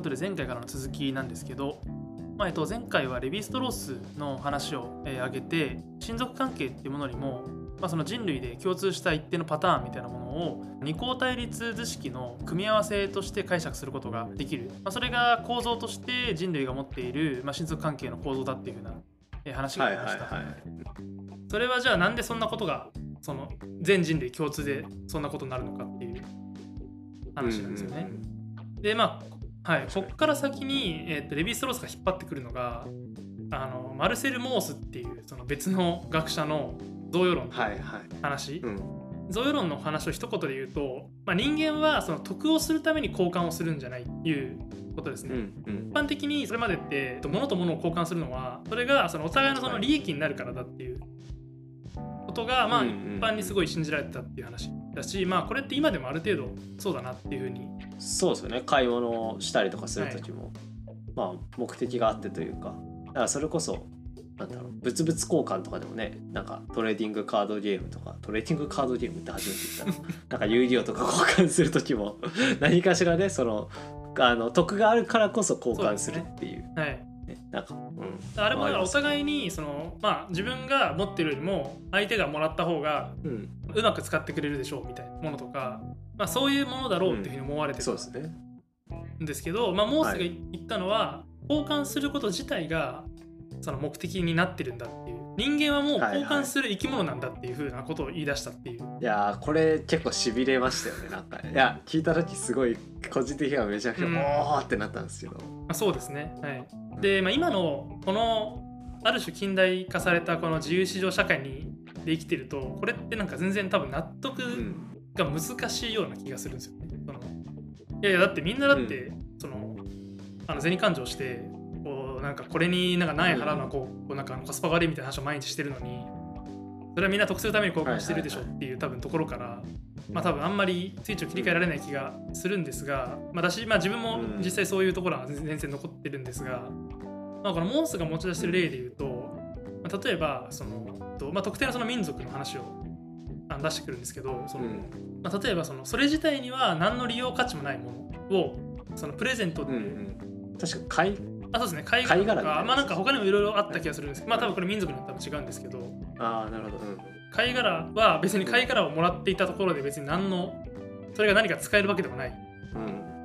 いうことで前回からの続きなんですけど、まあ、えっと、前回はレヴィ・ストロースの話を、えー、挙げて親族関係っていうものにも、まあ、その人類で共通した一定のパターンみたいなものを二項対立図式の組み合わせとして解釈することができる、まあ、それが構造として人類が持っている、まあ、親族関係の構造だっていうふうな、えー、話がありました、はいはいはい、それはじゃあなんでそんなことがその全人類共通でそんなことになるのかっていう話なんですよね。うんうん、でまあはい、こっから先に、えーと、レヴィ・ストロースが引っ張ってくるのがあのマルセル・モースっていうその別の学者の贈与論の話、はいはい。うん、贈与論の話を一言で言うと、まあ、人間はその得をするために交換をするんじゃないっていうことですね、うんうん、一般的にそれまでって物と物を交換するのはそれがそのお互いのその利益になるからだっていうことがまあ一般にすごい信じられてたっていう話だしまあこれって今でもある程度そうだなっていうふうに。そうですよね。買い物したりとかする時も、はい、まあ目的があってというか。だからそれこそなんだろう物々交換とかでもねなんかトレーディングカードゲームとかトレーディングカードゲームって初めて言ったの なんか有料とか交換する時も何かしらねそのあの得があるからこそ交換するっていう。うね、はいなんか、うん、あれもお互いにその、まあ、自分が持ってるよりも相手がもらった方がうまく使ってくれるでしょうみたいなものとか、まあ、そういうものだろうっていうふうに思われてるん。ですけど、まあ、モースが言ったのは、交換すること自体がその目的になってるんだっていう。人間はもう交換する生き物なんだっていうふうなことを言い出したっていう、はいはい、いやこれ結構しびれましたよねなんか。いや聞いた時すごい個人的にはめちゃくちゃ、うん、おーってなったんですけど、まあ、そうですね。はい。で、まあ、今のこのある種近代化されたこの自由市場社会にで生きてるとこれってなんか全然多分納得が難しいような気がするんですよね。そのいやいやだってみんなだって、うん、そのあの銭勘定してこうなんかこれになんか何円払うのはこうこうなんかコスパが悪いみたいな話を毎日してるのにそれはみんな得するために交換してるでしょっていう多分ところからまあ多分あんまりスイッチを切り替えられない気がするんですが、まあ、だし、まあ、自分も実際そういうところは全然残ってるんですが、まあ、このモンスが持ち出してる例で言うと、まあ、例えばその、まあ、特定のその民族の話を出してくるんですけどその、まあ、例えばそのそれ自体には何の利用価値もないものをそのプレゼントで、うんうん、確か貝あそうですね。貝殻とかまあなんか他にもいろいろあった気がするんですけどまあ多分これ民族によっても違うんですけど。ああなるほど、うん。貝殻は別に貝殻をもらっていたところで別に何のそれが何か使えるわけでもない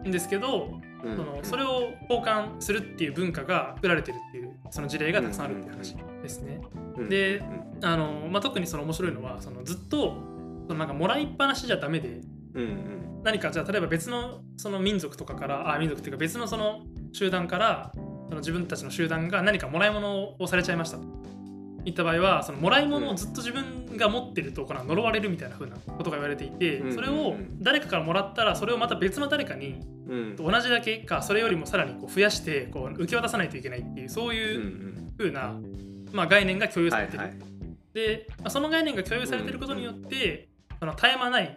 ん。ですけど、うん、そのそれを交換するっていう文化が作られてるっていうその事例がたくさんあるっていう話ですね。であの、まあ、特にその面白いのはそのずっとそのなんかもらいっぱなしじゃダメで、うんうん、何かじゃあ例えば別のその民族とかからあ民族っていうか別のその集団からその自分たちの集団が何かもらい物をされちゃいました。と。いった場合はそのもらい物をずっと自分が持ってるところ呪われるみたいな風なことが言われていて、それを誰かからもらったらそれをまた別の誰かに同じだけかそれよりもさらにこう増やしてこう受け渡さないといけないっていうそういう風な、まあ、概念が共有されてる。で、まあ、その概念が共有されてることによって、その絶え間ない、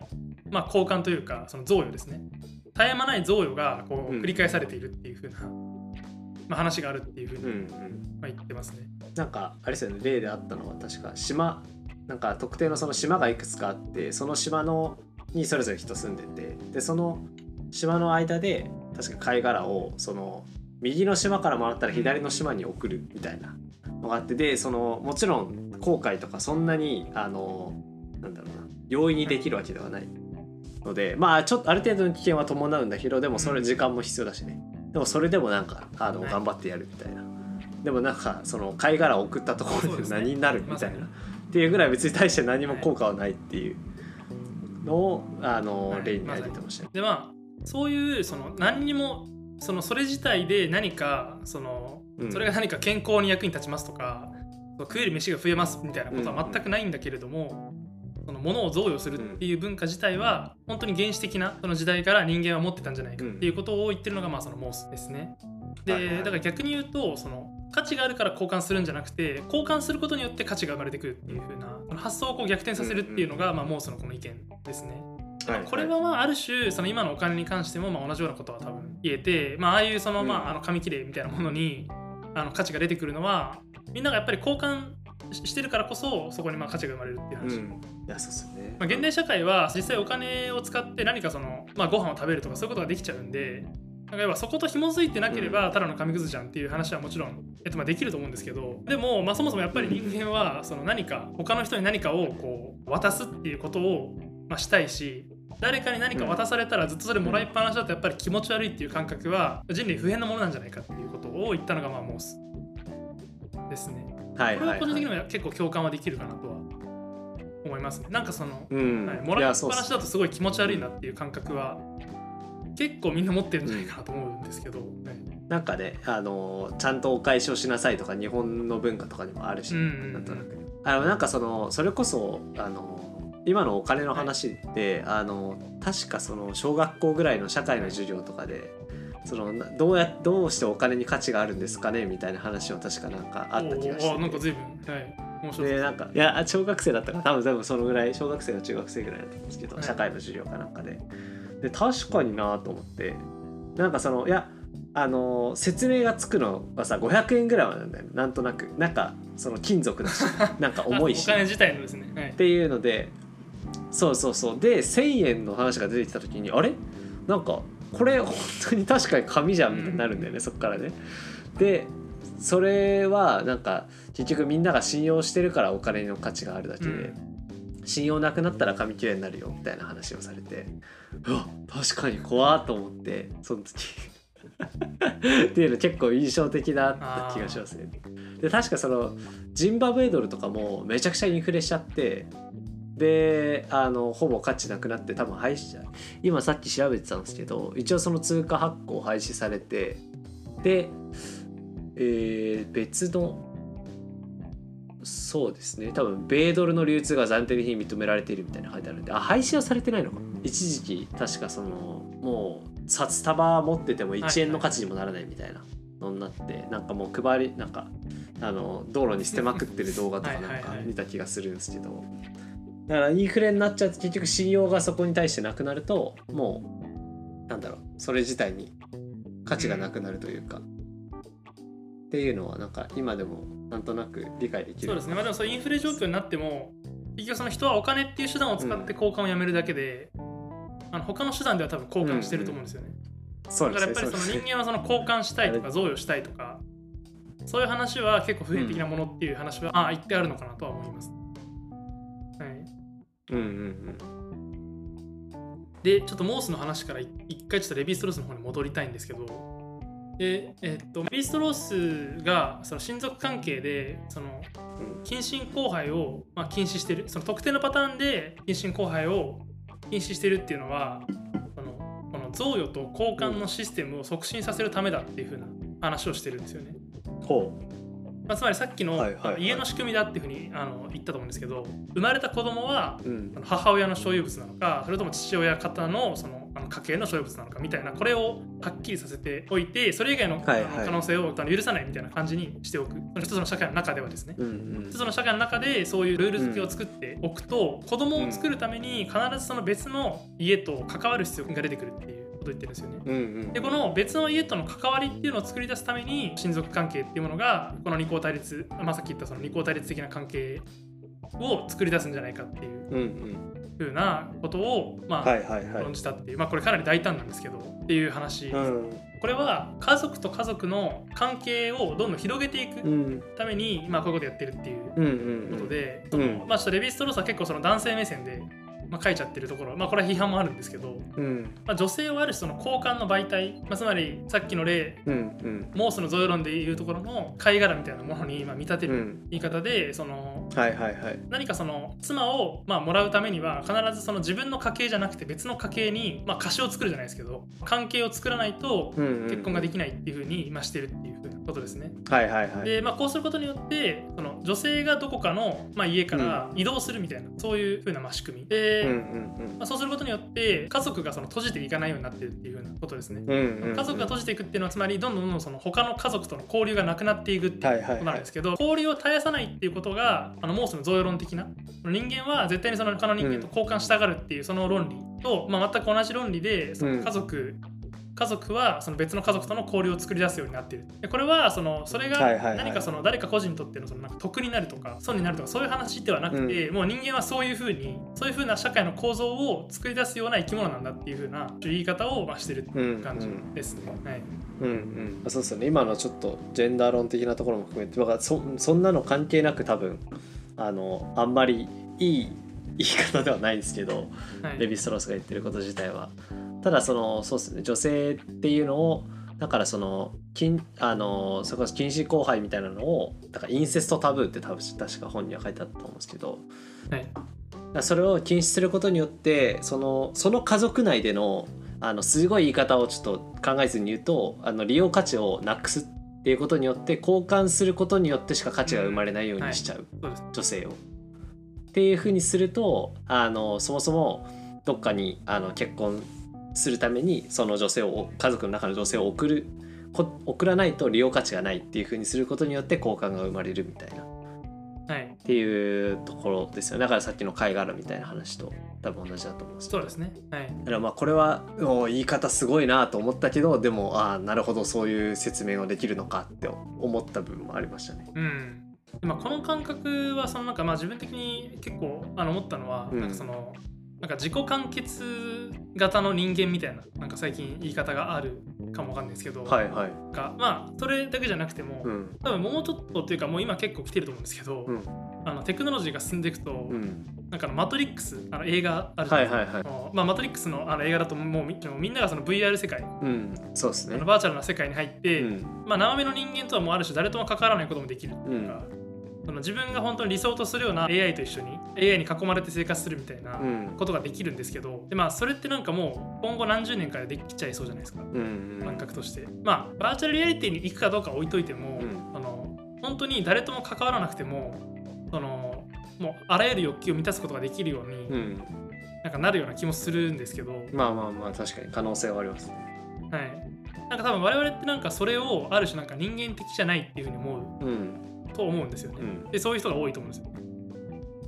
まあ、交換というかその贈与ですね。絶え間ない贈与がこう繰り返されているっていう風な、まあ、話があるっていう風に、まあ、言ってますね。なんかあれですよね例であったのは確か島なんか特定のその島がいくつかあってその島のにそれぞれ人住んでてでその島の間で確か貝殻をその右の島からもらったら左の島に送るみたいなのがあってでそのもちろん航海とかそんなにあのなんだろうな容易にできるわけではないのでまあちょっとある程度の危険は伴うんだけどでもそれ時間も必要だしねでもそれでもなんかあの頑張ってやるみたいな。でもなんかその貝殻を送ったところで何になるみたいな、っていうぐらい別に対して何も効果はないっていうのを、あの例に挙げてました、でまあそういうその何にもそのそれ自体で何かそのそれが何か健康に役に立ちますとか、うん、食える飯が増えますみたいなことは全くないんだけれども、うん、その物を贈与するっていう文化自体は本当に原始的なその時代から人間は持ってたんじゃないかっていうことを言ってるのがまあそのモースですね。でだから逆に言うとその価値があるから交換するんじゃなくて交換することによって価値が生まれてくるっていう風な発想をこう逆転させるっていうのが、まあ、モースのこの意見ですね。これはまあある種その今のお金に関してもまあ同じようなことは多分言えて、まあ、ああいうそのまああの紙切れみたいなものにあの価値が出てくるのはみんながやっぱり交換してるからこそそこにまあ価値が生まれるっていう話、うん、いやそうですね、まあ、現代社会は実際お金を使って何かその、まあ、ご飯を食べるとかそういうことができちゃうんでなんか要はそこと紐づいてなければただの紙くずじゃんっていう話はもちろん、えっと、まあできると思うんですけどでも、まあ、そもそもやっぱり人間はその何か他の人に何かをこう渡すっていうことを、まあ、したいし誰かに何か渡されたらずっとそれもらいっぱなしだとやっぱり気持ち悪いっていう感覚は人類普遍のものなんじゃないかっていうことを言ったのがまあモースですね。これははい。はい、はい個人的には結構共感はできるかなとは思いますね。なんかその、うん。はい、もらいっっすなしだとすごい気持ち悪いなっていう感覚は結構みんな持ってるんじゃないかなと思うんですけど、はい。なんかねあのちゃんとお返しをしなさいとか日本の文化とかにもあるし、うんうんうん。なんとなく。あのなんかそのそれこそあの今のお金の話って、あの確かその小学校ぐらいの社会の授業とかでそのなどうやどうしてお金に価値があるんですかねみたいな話を確かなんかあった気がして。あなんか随分はい。面白いでなんかいや小学生だったから多分多分そのぐらい小学生か中学生ぐらいだったんですけど、はい。社会の授業かなんかで。で確かになと思って。なんかそのいやあの説明がつくのはさ500円ぐらいなんだよね。なんとなく。なんかその金属だし なんか重いし。あお金自体のですね、はい。っていうのでそうそうそう。で1,000円の話が出てきた時にあれ？なんかこれ本当に確かに紙じゃんみたいになるんだよね、そっからね。でそれはなんか結局みんなが信用してるからお金の価値があるだけで、うん信用なくなったら紙切れになるよみたいな話をされてうわ確かに怖っと思ってその時 っていうの結構印象的だった気がしますね。で確かそのジンバブエドルとかもめちゃくちゃインフレしちゃってであのほぼ価値なくなって多分廃止今さっき調べてたんですけど一応その通貨発行廃止されてで、えー別のそうですね。多分米ドルの流通が暫定的に認められているみたいな書いてあるんであ廃止はされてないのか。一時期確かそのもう札束持ってても1円の価値にもならないみたいなのになって、なんかもう配りなんかあの道路に捨てまくってる動画とかなんかはいはいはい。見た気がするんですけどだからインフレになっちゃって結局信用がそこに対してなくなるともうなんだろうそれ自体に価値がなくなるというか、っていうのはなんか今でもなんとなく理解できるそうですね、まあ、でもそうインフレ状況になっても結局その人はお金っていう手段を使って交換をやめるだけで、あの他の手段では多分交換してると思うんですよね、そうだですねそうですね。からやっぱりその人間はその交換したいとか贈与したいとかそういう話は結構普遍的なものっていう話は、ああ言ってあるのかなとは思います、はい、でちょっとモースの話から一回ちょっとレヴィストロースの方に戻りたいんですけど。でえっとレヴィストロースがその親族関係でその近親交配を、まあ、禁止してるその特定のパターンで近親交配を禁止してるっていうのはそのこの贈与と交換のシステムを促進させるためだっていう風な話をしてるんですよね。ほう。まあ、つまりさっきの家の仕組みだっていうふうにあの言ったと思うんですけど生まれた子供は母親の所有物なのかそれとも父親方のそのあの家系の所有物なのかみたいなこれをはっきりさせておいてそれ以外の,、可能性を許さないみたいな感じにしておく。その一つの社会の中ではですね。うんうん一つの社会の中でそういうルール付けを作っておくと、子供を作るために必ずその別の家と関わる必要が出てくるっていうことを言ってるんですよね。うんうん。でこの別の家との関わりっていうのを作り出すために親族関係っていうものがこの二項対立、まあ、さっき言ったその二項対立的な関係を作り出すんじゃないかっていううんうんふうなことを、まあはいはいはい。論じたっていう、まあ、これかなり大胆なんですけどっていう話、うん。これは家族と家族の関係をどんどん広げていくうん。ために、まあ、こういうことやってるっていううんうんことで、うん。そのまあ、ちょっとレヴィストロースは結構その男性目線で、まあ、書いちゃってるところ、まあ、これは批判もあるんですけど、うん。まあ、女性をある種その交換の媒体、まあ、つまりさっきの例うんうん。モースの贈与論でいうところの貝殻みたいなものにまあ見立てるうん。言い方でそのはいはいはい。何かその妻をまあもらうためには必ずその自分の家系じゃなくて別の家系にまあ貸しを作るじゃないですけど関係を作らないと結婚ができないっていうふうに今してるっていうことですね。はいはいはい。でまあ、こうすることによってその女性がどこかの、まあ、家から移動するみたいな、そういうふうなまあ仕組み。で、うんうんまあ、そうすることによって家族がその閉じていかないようになってるっていうふうなことですね。うんうんうん。家族が閉じていくっていうのはつまりどんどんどんどんその他の家族との交流がなくなっていくっていうことなんですけど、交流を絶やさないっていうことがあのモースの贈与論的な人間は絶対にその他の人間と交換したがるっていうその論理と、まあ、全く同じ論理でその家族家族はその別の家族との交流を作り出すようになっている。でこれはそのそれが何かその誰か個人にとってのそのなんか得になるとか損になるとかそういう話ではなくて、もう人間はそういうふうにそういうふうな社会の構造を作り出すような生き物なんだっていうふうな言い方をまあしてるっていう感じですね。はい。うんうん、そうですよね。今のちょっとジェンダー論的なところも含めてだからそそんなの関係なく多分あのあんまりいい言い方ではないんですけど、はい。レヴィ・ストロースが言ってること自体は。ただそのそうですね女性っていうのをだからその禁あのそれこそ禁止交配みたいなのをだからインセストタブーって多分確か本には書いてあったと思うんですけどはい。それを禁止することによってそのその家族内でのあのすごい言い方をちょっと考えずに言うとあの利用価値をなくすっていうことによって交換することによってしか価値が生まれないようにしちゃう、そうです。女性を。っていうふうにするとあのそもそもどっかにあの結婚するためにその女性を家族の中の女性を送るこ送らないと利用価値がないっていうふうにすることによって交換が生まれるみたいな。はいっていうところですよねだからさっきの貝殻みたいな話と多分同じだと思うんですそうですね。はいだからまあこれはお言い方すごいなと思ったけどでもああなるほどそういう説明ができるのかって思った部分もありましたね。うんでまあ、この感覚はそのなんかまあ自分的に結構あの思ったのは、うん。なんかそのなんか自己完結型の人間みたいななんか最近言い方があるかもわかんないですけど、はいはい。まあそれだけじゃなくても、うん。多分もうちょっとっていうかもう今結構来てると思うんですけど、うん。あのテクノロジーが進んでいくと、うん。なんかマトリックスあの映画あるじゃなはいいですか。はいはい。あのまあ、マトリックスのあの映画だともうみんながその VR 世界、うん。そうですね。あの。バーチャルな世界に入って、うん。まあ、生身の人間とはもうある種誰とも関わらないこともできるっていうか、その自分が本当に理想とするような AI と一緒に AI に囲まれて生活するみたいなうん。ことができるんですけどで、まあ、それってなんかもう今後何十年かでできちゃいそうじゃないですか。うん感覚として。まあバーチャルリアリティに行くかどうかは置いといても、うん。あの本当に誰とも関わらなくてもそのもうあらゆる欲求を満たすことができるように、うん。なんかなるような気もするんですけど、まあまあまあ確かに可能性はありますね。はい、なんか多分我々ってなんかそれをある種なんか人間的じゃないっていうふうに思うん。うと思うんですよね。うんでそういう人が多いと思うんですよ。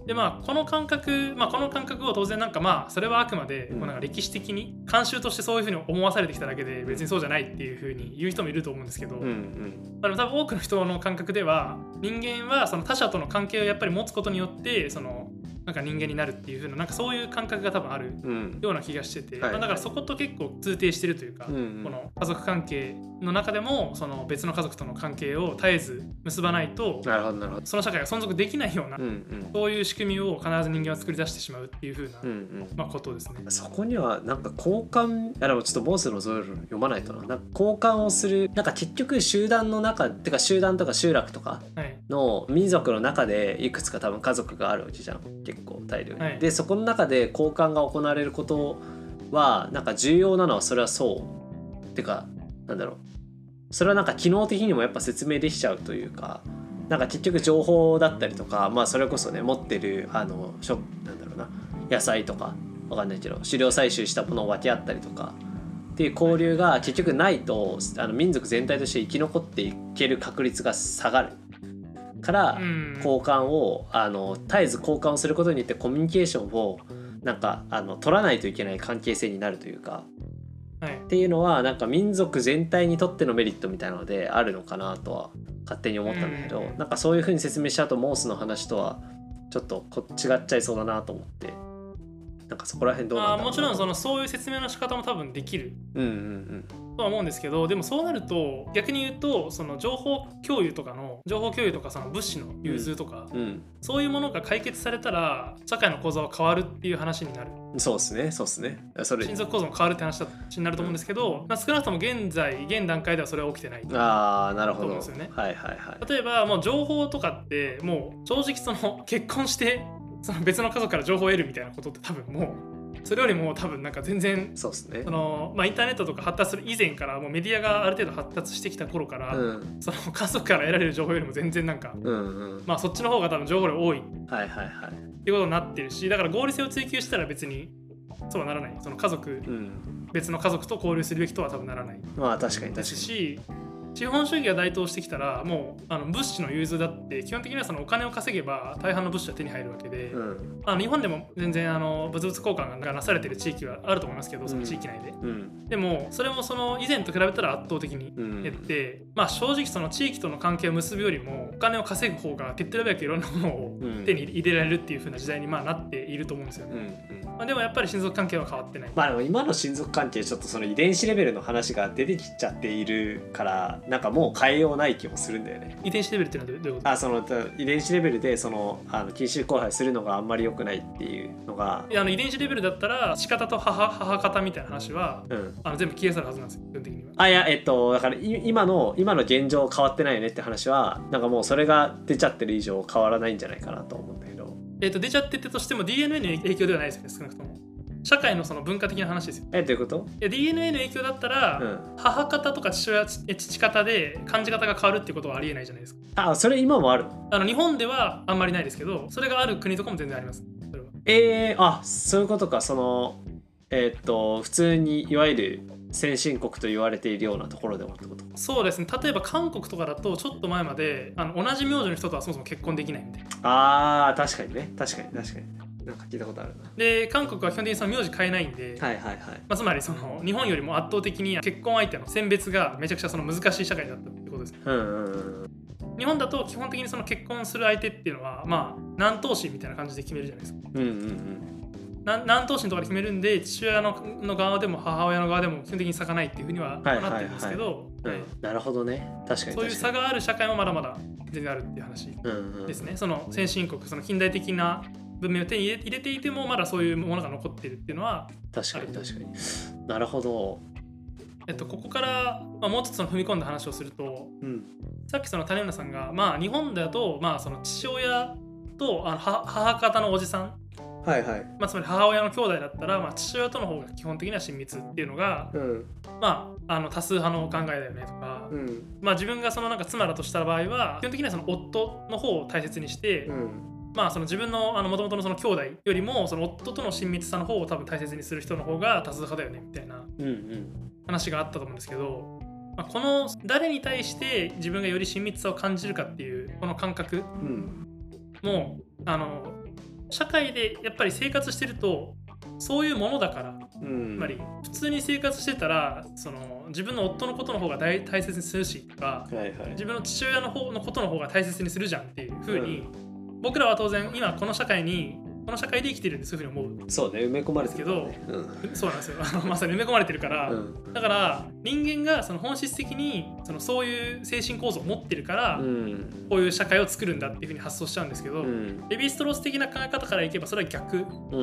でまあこの感覚、まあ、この感覚を当然なんかまあそれはあくまでうんこうなんか歴史的に慣習としてそういうふうに思わされてきただけで別にそうじゃないっていうふうに言う人もいると思うんですけど、うんうんまあでも多分多くの人の感覚では人間はその他者との関係をやっぱり持つことによってそのなんか人間になるっていうふうななんかそういう感覚が多分あるうん。ような気がしてて、はい。まあだからそこと結構通底してるというか、うんうん。この家族関係の中でもその別の家族との関係を絶えず結ばないと。その社会が存続できないような、うんうん。そういう仕組みを必ず人間は作り出してしまうっていうふうな、うんうん。まあ、ことですね。そこにはなんか交換いやでもちょっとモースのゾール読まないとな。なんか交換をするなんか結局集団の中てか集団とか集落とかはい、の民族の中でいくつか多分家族があるわけじゃん結構大量に、はい。でそこの中で交換が行われることはなんか重要なのはそれはそう。てかなんだろう。それはなんか機能的にもやっぱ説明できちゃうというかなんか結局情報だったりとかまあそれこそね持ってるあのしょなんだろうな野菜とかわかんないけど狩猟採集したものを分け合ったりとかっていう交流が結局ないとあの民族全体として生き残っていける確率が下がるから、うん。交換をあの絶えず交換をすることによってコミュニケーションをなんかあの取らないといけない関係性になるというか。はい。っていうのはなんか民族全体にとってのメリットみたいなのであるのかなとは勝手に思ったんだけど、うん。なんかそういうふうに説明しちゃうとモースの話とはちょっとこ違っちゃいそうだなと思ってなんかそこら辺どうなんだろうあもちろんそのそういう説明の仕方も多分できる。うんうんとは思うんですけどでもそうなると逆に言うとその情報共有とかの情報共有とかその物資の融通とか、うん。そういうものが解決されたら社会の構造は変わるっていう話になる。うんそうですねそうですね。それ。親族構造も変わるって話になると思うんですけど、まあ、少なくとも現在現段階ではそれは起きてない。ああなるほど、そうですよね。はいはいはい。例えばもう情報とかってもう正直その結婚してその別の家族から情報を得るみたいなことって多分もうそれよりも多分なんか全然そうですね。その、まあ、インターネットとか発達する以前からもうメディアがある程度発達してきた頃から、うん。その家族から得られる情報よりも全然なんか、うんうん。まあ、そっちの方が多分情報量多い。っはいはいはい。ていうことになってるしだから合理性を追求したら別にそうはならない。その家族うん。別の家族と交流するべきとは多分ならない。まあ確かにです確かに。し資本主義が台頭してきたらもうあの物資の融通だって基本的にはそのお金を稼げば大半の物資は手に入るわけで、うん。あの日本でも全然あの物々交換がなされてる地域はあると思いますけどその地域内で、うん。でもそれもその以前と比べたら圧倒的にうん。減って、まあ正直その地域との関係を結ぶよりもお金を稼ぐ方が手っ取り早くいろんなものをうん。手に入れられるっていう風な時代にまあなっていると思うんですようんね、うんまあ、でもやっぱり親族関係は変わってないまあでも今の親族関係ちょっとその遺伝子レベルの話が出てきちゃっているからなんかもう変えようない気もするんだよね。遺伝子レベルってのはどういうこと？あその遺伝子レベルでそのあの禁止交配するのがあんまり良くないっていうのがいやあの遺伝子レベルだったら仕方と母母方みたいな話はうんあの全部消え去るはずなんですよ基本的には。あいやえっとだからい今の今の現状変わってないよねって話はなんかもうそれが出ちゃってる以上変わらないんじゃないかなと思うんだけどえっと出ちゃってってとしても DNA の影響ではないですよね少なくとも。社会のその文化的な話ですよ。えどういうこと？いや DNA の影響だったら、うん母方とか父親え父方で感じ方が変わるってことはありえないじゃないですか。あそれ今もあるあの日本ではあんまりないですけどそれがある国とかも全然あります。それはえー、あそういうことかそのえっと普通にいわゆる先進国と言われているようなところでもってこと？そうですね。例えば韓国とかだとちょっと前まであの同じ名字の人とはそもそも結婚できないみたいな。あー確かにね。確かに確かになんか聞いたことあるな。で韓国は基本的にその名字変えないんで、はいはいはい。まあ、つまりその日本よりも圧倒的に結婚相手の選別がめちゃくちゃその難しい社会だったってことですね。うんうんうん。日本だと基本的にその結婚する相手っていうのはまあ何頭身みたいな感じで決めるじゃないですか。うんうんな何頭身とかで決めるんで父親のの側でも母親の側でも基本的に差がないっていうふうにはなってるんですけど、なるほどね。確かにそういう差がある社会もまだまだ全然あるっていう話うんうんですね。その先進国その近代的な文明を手に入れていてもまだそういうものが残っているっていうのは、確かに確かに。なるほど。えっと、ここから、まあ、もうちょっと踏み込んだ話をするとうん。さっきその種村さんが、まあ、日本だと、まあ、その父親とあの母母方のおじさん、はいはい。まあ、つまり母親の兄弟だったら、まあ、父親との方が基本的には親密っていうのが、うん。まあ、あの多数派の考えだよねとか、うん。まあ、自分がそのなんか妻だとした場合は基本的にはその夫の方を大切にして、うん。まあ、その自分のもともとのその兄弟よりもその夫との親密さの方を多分大切にする人の方が多数派だよねみたいな話があったと思うんですけど、まあ、この誰に対して自分がより親密さを感じるかっていうこの感覚うん。もあの社会でやっぱり生活してるとそういうものだからうん。つまり普通に生活してたらその自分の夫のことの方が大大切にするしとかはいはい。自分の父親の方のことの方が大切にするじゃんっていうふうに、僕らは当然今この社会にこの社会で生きてるんでそういうふうに思う。そうね埋め込まれてるからね。そうなんですよ。まさに埋め込まれてるから、うん。だから人間がその本質的にそのそういう精神構造を持ってるから、うん。こういう社会を作るんだっていうふうに発想しちゃうんですけど、うん。レヴィストロース的な考え方からいけばそれは逆うんう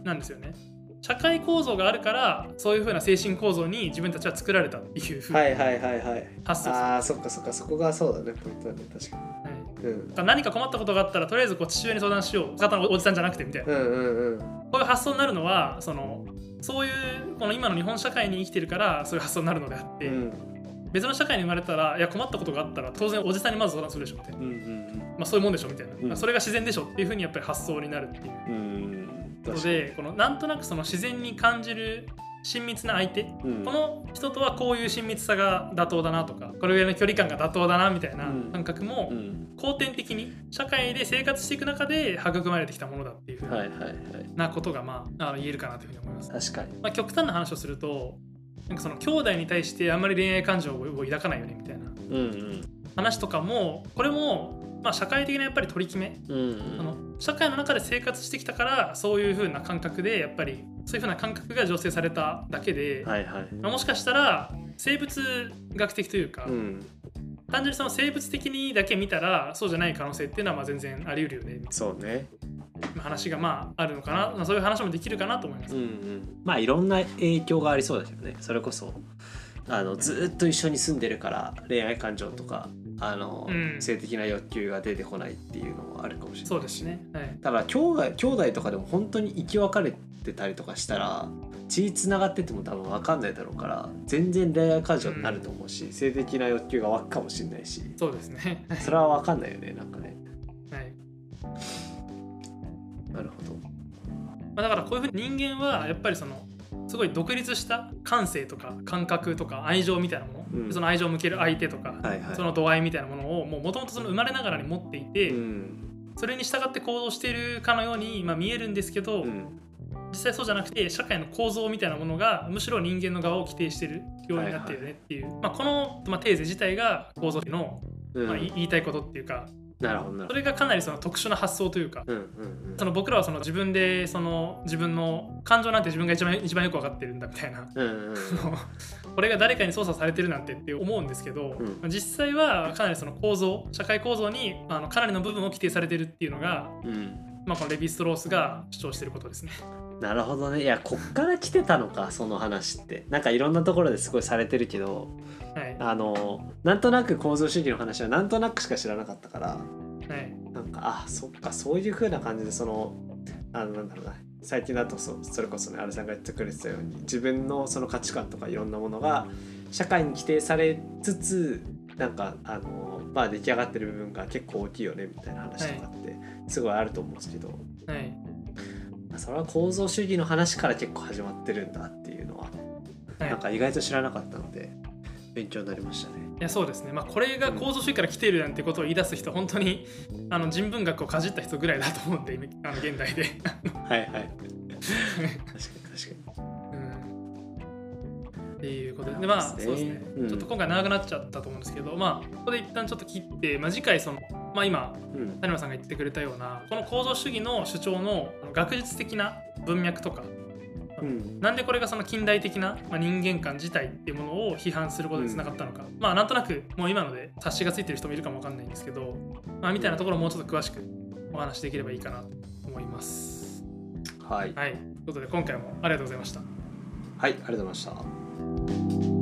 んなんですよね。社会構造があるからそういうふうな精神構造に自分たちは作られたっていうふうにはいはいはいはい。発想する、ああそっかそっか。そこがそうだねポイントだね。確かはいにうん。何か困ったことがあったらとりあえずこう父親に相談しよう。方のおじさんじゃなくてみたいな、うんうんうん。こういう発想になるのはそのそういうこの今の日本社会に生きてるからそういう発想になるのであって、うん。別の社会に生まれたらいや困ったことがあったら当然おじさんにまず相談するでしょみたいな、うんうんまあ、そういうもんでしょみたいな、うん。それが自然でしょっていうふうにやっぱり発想になるっていう。うんうん。のでこのなんとなくその自然に感じる親密な相手。うん。この人とはこういう親密さが妥当だなとかこれぐらいの距離感が妥当だなみたいなうん。感覚もうん。後天的に社会で生活していく中で育まれてきたものだっていうふうなことがまあ言えるかなというふうに思います。確かに。まあ、極端な話をするとなんかその兄弟に対してあんまり恋愛感情を抱かないよねみたいなうんうん。話とかもこれもまあ社会的なやっぱり取り決め。うんその社会の中で生活してきたからそういう風な感覚でやっぱりそういう風な感覚が醸成されただけで、はいはい。まあもしかしたら生物学的というか、うん。単純にその生物的にだけ見たらそうじゃない可能性っていうのはまあ全然あり得るよねそうね。な話がまああるのかな、まあそういう話もできるかなと思います。うんうん。まあいろんな影響がありそうですよね。それこそあのずっと一緒に住んでるから恋愛感情とかあの、うん。性的な欲求が出てこないっていうのもあるかもしれない。そうですしね。はい。ただ兄弟兄弟とかでも本当に生き別れてたりとかしたら血つながってても多分分かんないだろうから全然恋愛感情になると思うし、性的な欲求が湧くかもしれないし。そうですね。それは分かんないよねなんかね。はい。なるほど。まあ、だからこういうふうに人間はやっぱりそのすごい独立した感性とか感覚とか愛情みたいなものうん。その愛情を向ける相手とか、はいはい。その度合いみたいなものをもともと生まれながらに持っていて、うん。それに従って行動しているかのように、まあ、見えるんですけど、うん。実際そうじゃなくて社会の構造みたいなものがむしろ人間の側を規定しているようになっているねっていう、まあ、この、まあ、テーゼ自体が構造の、うん。まあ、言いたいことっていうかなるほどなるほど。それがかなりその特殊な発想というかうんうんその僕らはその自分でその自分の感情なんて自分が一番一番よく分かってるんだみたいな。うんうんうん。これが誰かに操作されてるなんてって思うんですけど、うん。まあ実際はかなりその構造社会構造にあのかなりの部分を規定されてるっていうのが、うん。まあ、このレヴィストロースが主張してることですね。なるほどね。いやこっから来てたのかその話って。なんかいろんなところですごいされてるけど。はいあのなんとなく構造主義の話はなんとなくしか知らなかったからはい。なんかあそっかそういう風な感じでそのあのなんだろうな最近だとそそれこそねアルさんが言ってくれてたように自分のその価値観とかいろんなものが社会に規定されつつなんかあのまあ出来上がってる部分が結構大きいよねみたいな話とかってすごいあると思うんですけど、はい。まあそれは構造主義の話から結構始まってるんだっていうのは、はい。なんか意外と知らなかったので勉強になりましたね。いやそうですね、まあ、これが構造主義から来てるなんてことを言い出す人本当にあの人文学をかじった人ぐらいだと思うんで今あの現代で、はいはい。確かに確かうん。っていうことででまあそうですね。そうん。ちょっと今回長くなっちゃったと思うんですけどまあここで一旦ちょっと切って、まあ、次回その、まあ、今谷村さんが言ってくれたようなこの構造主義の主張の学術的な文脈とかうんなんでこれがその近代的な、まあ、人間観自体っていうものを批判することにつながったのか、まあなんとなくもう今ので察しがついてる人もいるかもわかんないんですけど、まあ、みたいなところをもうちょっと詳しくお話しできればいいかなと思います。はい、はい、ということで今回もありがとうございました。はい、ありがとうございました。